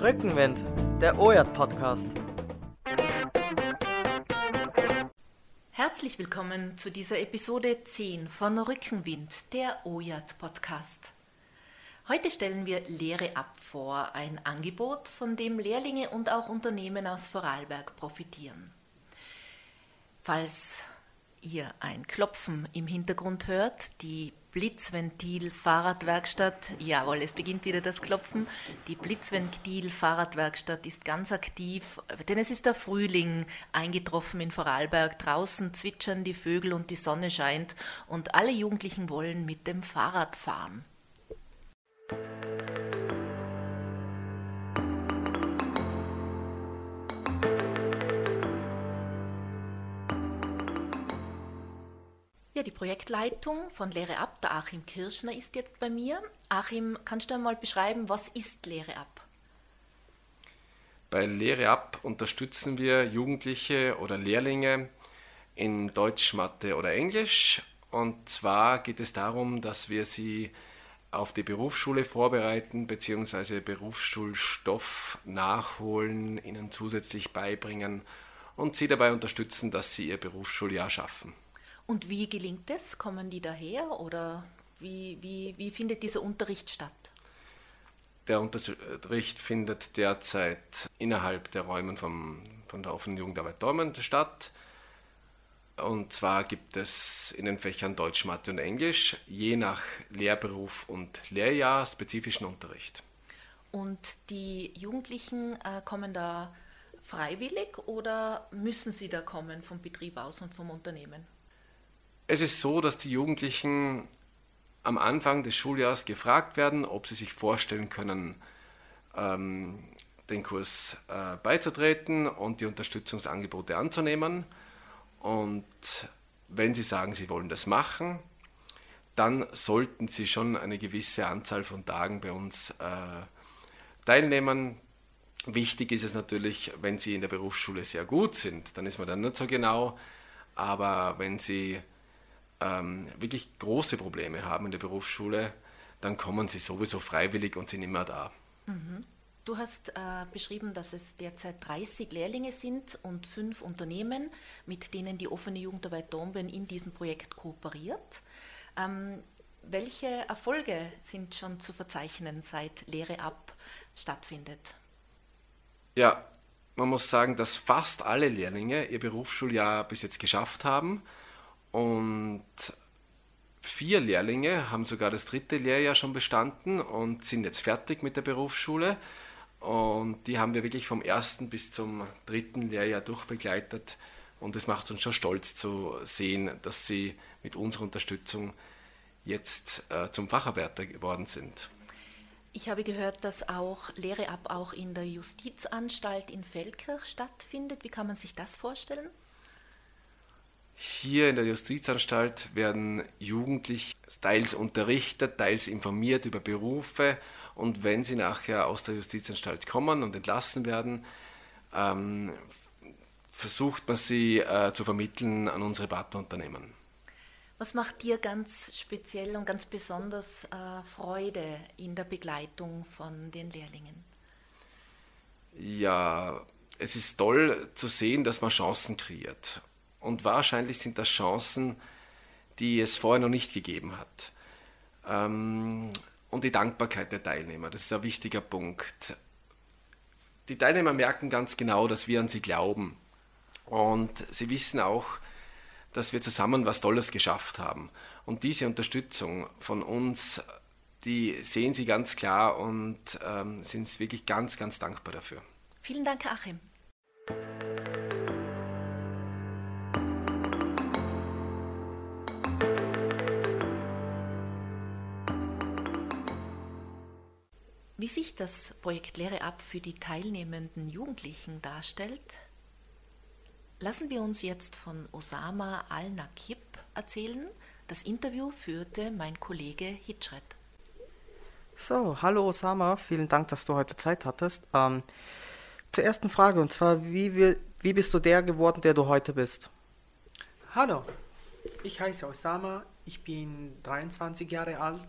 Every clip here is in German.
Rückenwind, der OJAT Podcast. Herzlich willkommen zu dieser Episode 10 von Rückenwind, der OJAT Podcast. Heute stellen wir Lehre ab vor, ein Angebot, von dem Lehrlinge und auch Unternehmen aus Vorarlberg profitieren. Falls ihr ein Klopfen im Hintergrund hört, die Blitzventil Fahrradwerkstatt, jawohl, es beginnt wieder das Klopfen. Die Blitzventil Fahrradwerkstatt ist ganz aktiv, denn es ist der Frühling eingetroffen in Vorarlberg. Draußen zwitschern die Vögel und die Sonne scheint und alle Jugendlichen wollen mit dem Fahrrad fahren. Ja, die Projektleitung von Lehre ab, der Achim Kirschner ist jetzt bei mir. Achim, kannst du einmal beschreiben, was ist Lehre ab? Bei Lehre ab unterstützen wir Jugendliche oder Lehrlinge in Deutsch, Mathe oder Englisch. Und zwar geht es darum, dass wir sie auf die Berufsschule vorbereiten bzw. Berufsschulstoff nachholen, ihnen zusätzlich beibringen und sie dabei unterstützen, dass sie ihr Berufsschuljahr schaffen. Und wie gelingt es? Kommen die daher oder wie, wie, wie findet dieser Unterricht statt? Der Unterricht findet derzeit innerhalb der Räume vom, von der offenen Jugendarbeit Dortmund statt. Und zwar gibt es in den Fächern Deutsch, Mathe und Englisch je nach Lehrberuf und Lehrjahr spezifischen Unterricht. Und die Jugendlichen äh, kommen da freiwillig oder müssen sie da kommen vom Betrieb aus und vom Unternehmen? Es ist so, dass die Jugendlichen am Anfang des Schuljahres gefragt werden, ob sie sich vorstellen können, ähm, den Kurs äh, beizutreten und die Unterstützungsangebote anzunehmen. Und wenn sie sagen, sie wollen das machen, dann sollten sie schon eine gewisse Anzahl von Tagen bei uns äh, teilnehmen. Wichtig ist es natürlich, wenn sie in der Berufsschule sehr gut sind, dann ist man dann nicht so genau. Aber wenn sie ähm, wirklich große Probleme haben in der Berufsschule, dann kommen sie sowieso freiwillig und sind immer da. Mhm. Du hast äh, beschrieben, dass es derzeit 30 Lehrlinge sind und fünf Unternehmen, mit denen die offene Jugendarbeit Dornbirn in diesem Projekt kooperiert. Ähm, welche Erfolge sind schon zu verzeichnen, seit Lehre ab stattfindet? Ja, man muss sagen, dass fast alle Lehrlinge ihr Berufsschuljahr bis jetzt geschafft haben. Und vier Lehrlinge haben sogar das dritte Lehrjahr schon bestanden und sind jetzt fertig mit der Berufsschule. Und die haben wir wirklich vom ersten bis zum dritten Lehrjahr durchbegleitet. Und es macht uns schon stolz zu sehen, dass sie mit unserer Unterstützung jetzt äh, zum Facharbeiter geworden sind. Ich habe gehört, dass auch Lehre ab auch in der Justizanstalt in Feldkirch stattfindet. Wie kann man sich das vorstellen? Hier in der Justizanstalt werden Jugendliche teils unterrichtet, teils informiert über Berufe und wenn sie nachher aus der Justizanstalt kommen und entlassen werden, ähm, versucht man sie äh, zu vermitteln an unsere Partnerunternehmen. Was macht dir ganz speziell und ganz besonders äh, Freude in der Begleitung von den Lehrlingen? Ja, es ist toll zu sehen, dass man Chancen kreiert. Und wahrscheinlich sind das Chancen, die es vorher noch nicht gegeben hat. Ähm, und die Dankbarkeit der Teilnehmer, das ist ein wichtiger Punkt. Die Teilnehmer merken ganz genau, dass wir an sie glauben. Und sie wissen auch, dass wir zusammen was Tolles geschafft haben. Und diese Unterstützung von uns, die sehen sie ganz klar und ähm, sind wirklich ganz, ganz dankbar dafür. Vielen Dank, Achim. Wie sich das Projekt Lehre ab für die teilnehmenden Jugendlichen darstellt, lassen wir uns jetzt von Osama Al-Nakib erzählen. Das Interview führte mein Kollege Hitchred. So, hallo Osama, vielen Dank, dass du heute Zeit hattest. Ähm, zur ersten Frage, und zwar, wie, will, wie bist du der geworden, der du heute bist? Hallo, ich heiße Osama, ich bin 23 Jahre alt,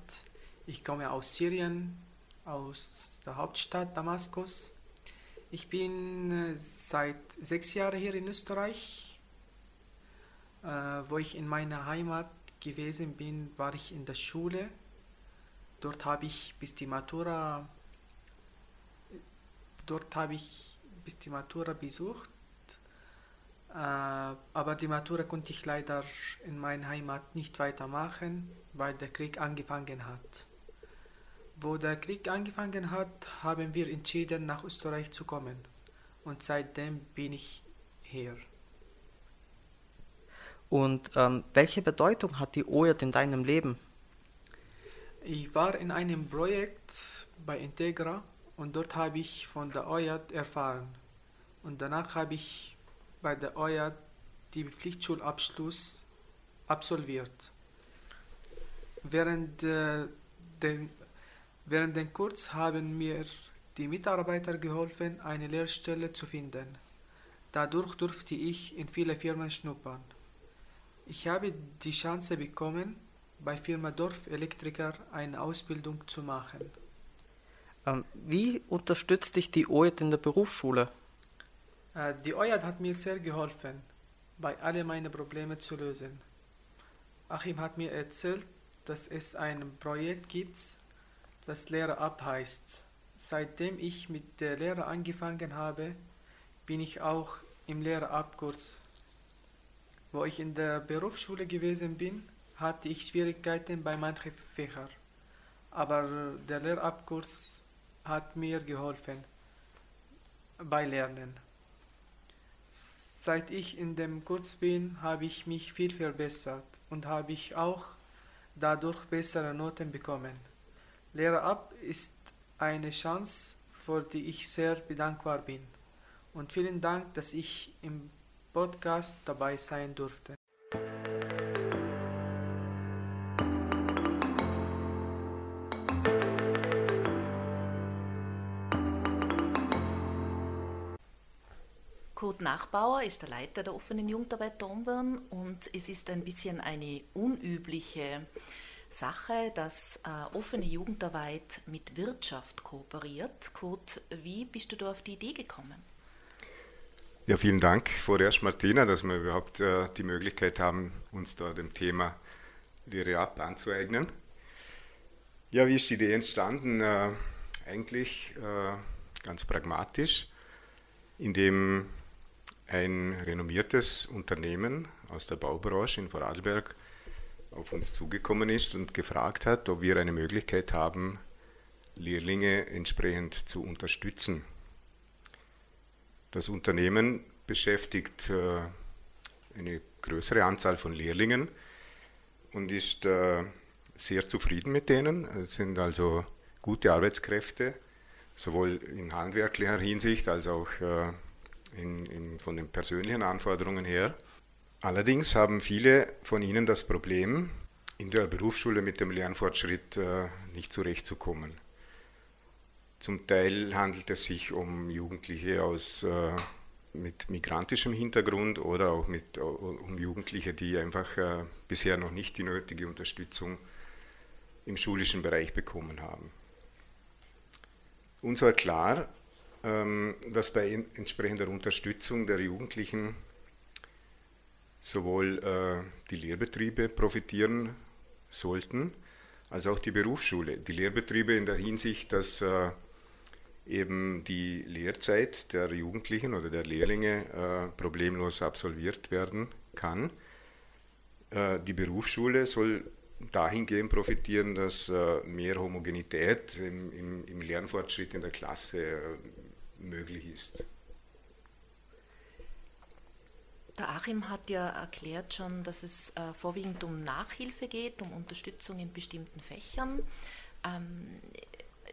ich komme aus Syrien, aus der Hauptstadt Damaskus Ich bin äh, seit sechs Jahren hier in Österreich. Äh, wo ich in meiner Heimat gewesen bin, war ich in der Schule. Dort habe ich bis die Matura, dort habe ich bis die Matura besucht. Äh, aber die Matura konnte ich leider in meiner Heimat nicht weitermachen, weil der Krieg angefangen hat. Wo der Krieg angefangen hat, haben wir entschieden, nach Österreich zu kommen. Und seitdem bin ich hier. Und ähm, welche Bedeutung hat die OJAT in deinem Leben? Ich war in einem Projekt bei Integra und dort habe ich von der OJAT erfahren. Und danach habe ich bei der OJAT die Pflichtschulabschluss absolviert. Während, äh, den, während den Kurs haben mir die Mitarbeiter geholfen, eine Lehrstelle zu finden. Dadurch durfte ich in viele Firmen schnuppern. Ich habe die Chance bekommen, bei Firma Dorf Elektriker eine Ausbildung zu machen. Ähm, wie unterstützt dich die OED in der Berufsschule? Äh, die OED hat mir sehr geholfen, bei alle meine Probleme zu lösen. Achim hat mir erzählt, dass es ein Projekt gibt, das Lehre ab heißt. Seitdem ich mit der Lehre angefangen habe, bin ich auch im Lehrabkurs. Wo ich in der Berufsschule gewesen bin, hatte ich Schwierigkeiten bei manchen Fächern. Aber der Lehrabkurs hat mir geholfen bei Lernen. Seit ich in dem Kurs bin, habe ich mich viel verbessert und habe ich auch dadurch bessere Noten bekommen. Lehre ab ist eine Chance, für die ich sehr bedankbar bin. Und vielen Dank, dass ich im Podcast dabei sein durfte. Kurt Nachbauer ist der Leiter der offenen Jugendarbeit Dornbirn und es ist ein bisschen eine unübliche Sache, dass äh, offene Jugendarbeit mit Wirtschaft kooperiert. Kurt, wie bist du da auf die Idee gekommen? Ja, vielen Dank vorerst, Martina, dass wir überhaupt äh, die Möglichkeit haben, uns da dem Thema Lehre ab anzueignen. Ja, wie ist die Idee entstanden? Äh, eigentlich äh, ganz pragmatisch, indem ein renommiertes Unternehmen aus der Baubranche in Vorarlberg auf uns zugekommen ist und gefragt hat, ob wir eine Möglichkeit haben, Lehrlinge entsprechend zu unterstützen. Das Unternehmen beschäftigt äh, eine größere Anzahl von Lehrlingen und ist äh, sehr zufrieden mit denen. Es sind also gute Arbeitskräfte, sowohl in handwerklicher Hinsicht als auch äh, in, in, von den persönlichen Anforderungen her. Allerdings haben viele von ihnen das Problem, in der Berufsschule mit dem Lernfortschritt äh, nicht zurechtzukommen. Zum Teil handelt es sich um Jugendliche aus, äh, mit migrantischem Hintergrund oder auch mit, uh, um Jugendliche, die einfach äh, bisher noch nicht die nötige Unterstützung im schulischen Bereich bekommen haben. Uns war klar, ähm, dass bei entsprechender Unterstützung der Jugendlichen sowohl äh, die Lehrbetriebe profitieren sollten, als auch die Berufsschule. Die Lehrbetriebe in der Hinsicht, dass äh, eben die Lehrzeit der Jugendlichen oder der Lehrlinge äh, problemlos absolviert werden kann. die Berufsschule soll dahingehend profitieren, dass mehr Homogenität im, im, im Lernfortschritt in der Klasse möglich ist. Der Achim hat ja erklärt schon, dass es äh, vorwiegend um Nachhilfe geht, um Unterstützung in bestimmten Fächern. Ähm,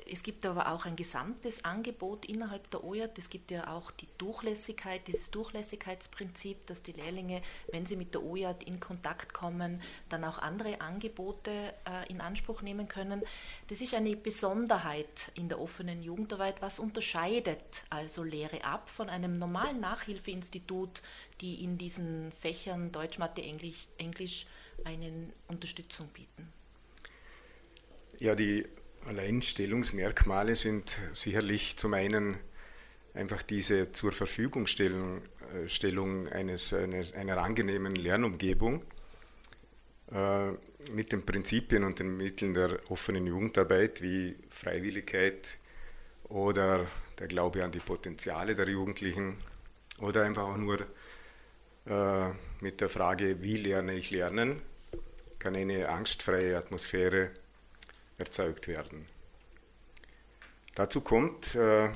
es gibt aber auch ein gesamtes Angebot innerhalb der OJAT. Es gibt ja auch die Durchlässigkeit, dieses Durchlässigkeitsprinzip, dass die Lehrlinge, wenn sie mit der OJAT in Kontakt kommen, dann auch andere Angebote äh, in Anspruch nehmen können. Das ist eine Besonderheit in der offenen Jugendarbeit. Was unterscheidet also Lehre ab von einem normalen Nachhilfeinstitut, die in diesen Fächern Deutsch, Mathe, Englisch, Englisch eine Unterstützung bieten? Ja, die Alleinstellungsmerkmale sind sicherlich zum einen einfach diese zur Verfügungstellung äh, Stellung eines, eines, einer angenehmen Lernumgebung äh, mit den Prinzipien und den Mitteln der offenen Jugendarbeit wie Freiwilligkeit oder der Glaube an die Potenziale der Jugendlichen oder einfach auch nur äh, mit der Frage, wie lerne ich lernen, kann eine angstfreie Atmosphäre erzeugt werden. Dazu kommt, äh,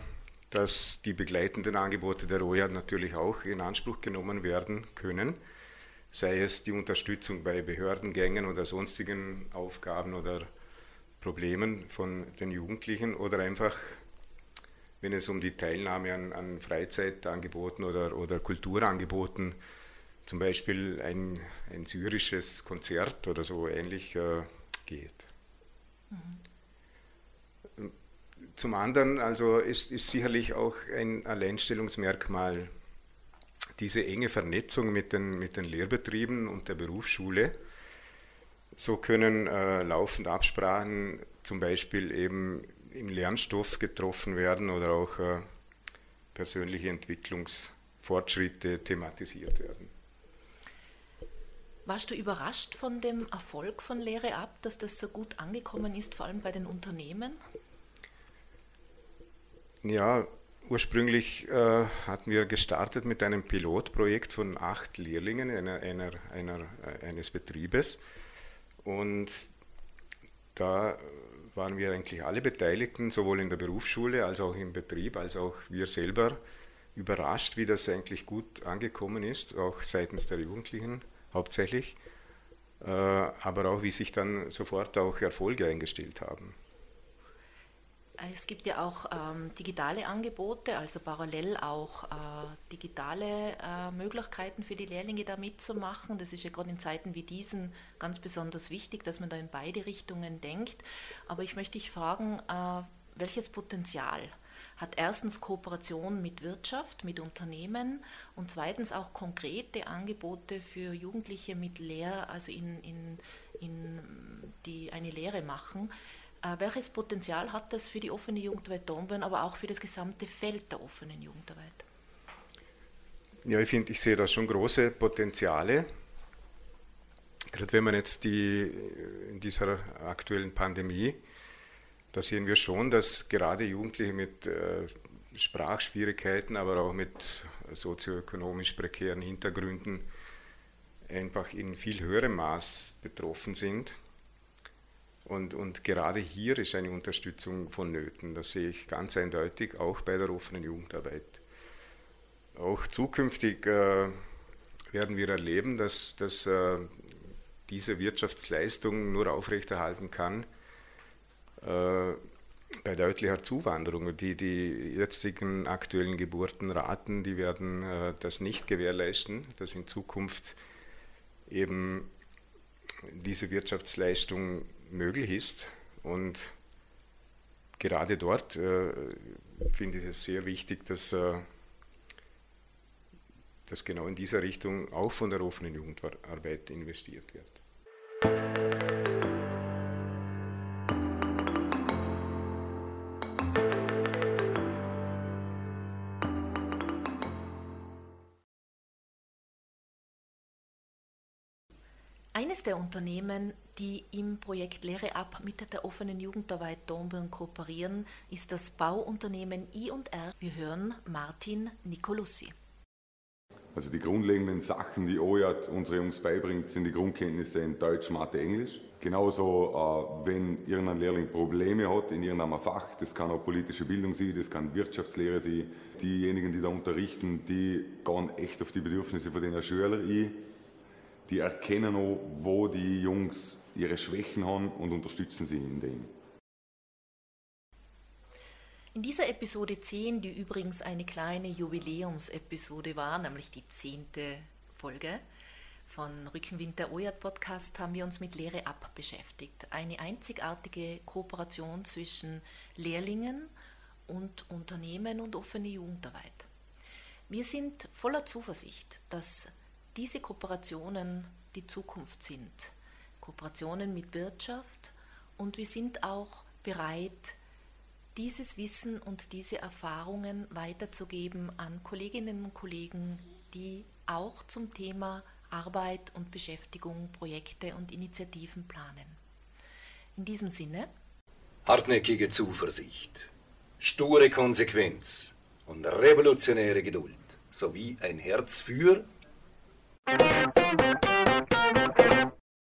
dass die begleitenden Angebote der ROJA natürlich auch in Anspruch genommen werden können, sei es die Unterstützung bei Behördengängen oder sonstigen Aufgaben oder Problemen von den Jugendlichen oder einfach, wenn es um die Teilnahme an, an Freizeitangeboten oder, oder Kulturangeboten, zum Beispiel ein, ein syrisches Konzert oder so ähnlich äh, geht. Mhm. Zum anderen also ist, ist sicherlich auch ein Alleinstellungsmerkmal diese enge Vernetzung mit den, mit den Lehrbetrieben und der Berufsschule. So können äh, laufend Absprachen zum Beispiel eben im Lernstoff getroffen werden oder auch äh, persönliche Entwicklungsfortschritte thematisiert werden. Warst du überrascht von dem Erfolg von Lehre ab, dass das so gut angekommen ist, vor allem bei den Unternehmen? Ja, ursprünglich äh, hatten wir gestartet mit einem Pilotprojekt von acht Lehrlingen einer, einer, einer, äh, eines Betriebes. Und da waren wir eigentlich alle Beteiligten, sowohl in der Berufsschule als auch im Betrieb, als auch wir selber, überrascht, wie das eigentlich gut angekommen ist, auch seitens der Jugendlichen hauptsächlich, äh, aber auch wie sich dann sofort auch Erfolge eingestellt haben. Es gibt ja auch ähm, digitale Angebote, also parallel auch äh, digitale äh, Möglichkeiten für die Lehrlinge da mitzumachen. Das ist ja gerade in Zeiten wie diesen ganz besonders wichtig, dass man da in beide Richtungen denkt. Aber ich möchte dich fragen, äh, welches Potenzial hat erstens Kooperation mit Wirtschaft, mit Unternehmen und zweitens auch konkrete Angebote für Jugendliche mit Lehr, also in, in, in die eine Lehre machen. Äh, welches Potenzial hat das für die offene Jugendarbeit Dornbirn, aber auch für das gesamte Feld der offenen Jugendarbeit? Ja, ich finde, ich sehe da schon große Potenziale. Gerade wenn man jetzt die in dieser aktuellen Pandemie, da sehen wir schon, dass gerade Jugendliche mit äh, Sprachschwierigkeiten, aber auch mit sozioökonomisch prekären Hintergründen einfach in viel höherem Maß betroffen sind. Und, und gerade hier ist eine Unterstützung vonnöten. Das sehe ich ganz eindeutig, auch bei der offenen Jugendarbeit. Auch zukünftig äh, werden wir erleben, dass, dass äh, diese Wirtschaftsleistung nur aufrechterhalten kann äh, bei deutlicher Zuwanderung. Die, die jetzigen aktuellen Geburtenraten, die werden äh, das nicht gewährleisten, dass in Zukunft eben diese Wirtschaftsleistung möglich ist. Und gerade dort äh, finde ich es sehr wichtig, dass, äh, dass genau in dieser Richtung auch von der offenen Jugendarbeit investiert wird. Der Unternehmen, die im Projekt Lehre ab mit der offenen Jugendarbeit Dornbirn kooperieren, ist das Bauunternehmen I&R. Wir hören Martin Nicolussi. Also die grundlegenden Sachen, die OJAT unsere Jungs beibringt, sind die Grundkenntnisse in Deutsch, Mathe, Englisch. Genauso, äh, wenn irgendein Lehrling Probleme hat in irgendeinem Fach, das kann auch politische Bildung sein, das kann Wirtschaftslehre sein, diejenigen, die da unterrichten, die gehen echt auf die Bedürfnisse von den Schülern ein die erkennen auch, wo die Jungs ihre Schwächen haben und unterstützen sie in dem. In dieser Episode 10, die übrigens eine kleine Jubiläumsepisode war, nämlich die zehnte Folge von Rückenwind der OJAT Podcast, haben wir uns mit Lehre ab beschäftigt. Eine einzigartige Kooperation zwischen Lehrlingen und Unternehmen und offene Jugendarbeit. Wir sind voller Zuversicht, dass diese Kooperationen die Zukunft sind. Kooperationen mit Wirtschaft und wir sind auch bereit, dieses Wissen und diese Erfahrungen weiterzugeben an Kolleginnen und Kollegen, die auch zum Thema Arbeit und Beschäftigung Projekte und Initiativen planen. In diesem Sinne. Hartnäckige Zuversicht, sture Konsequenz und revolutionäre Geduld sowie ein Herz für Thank you.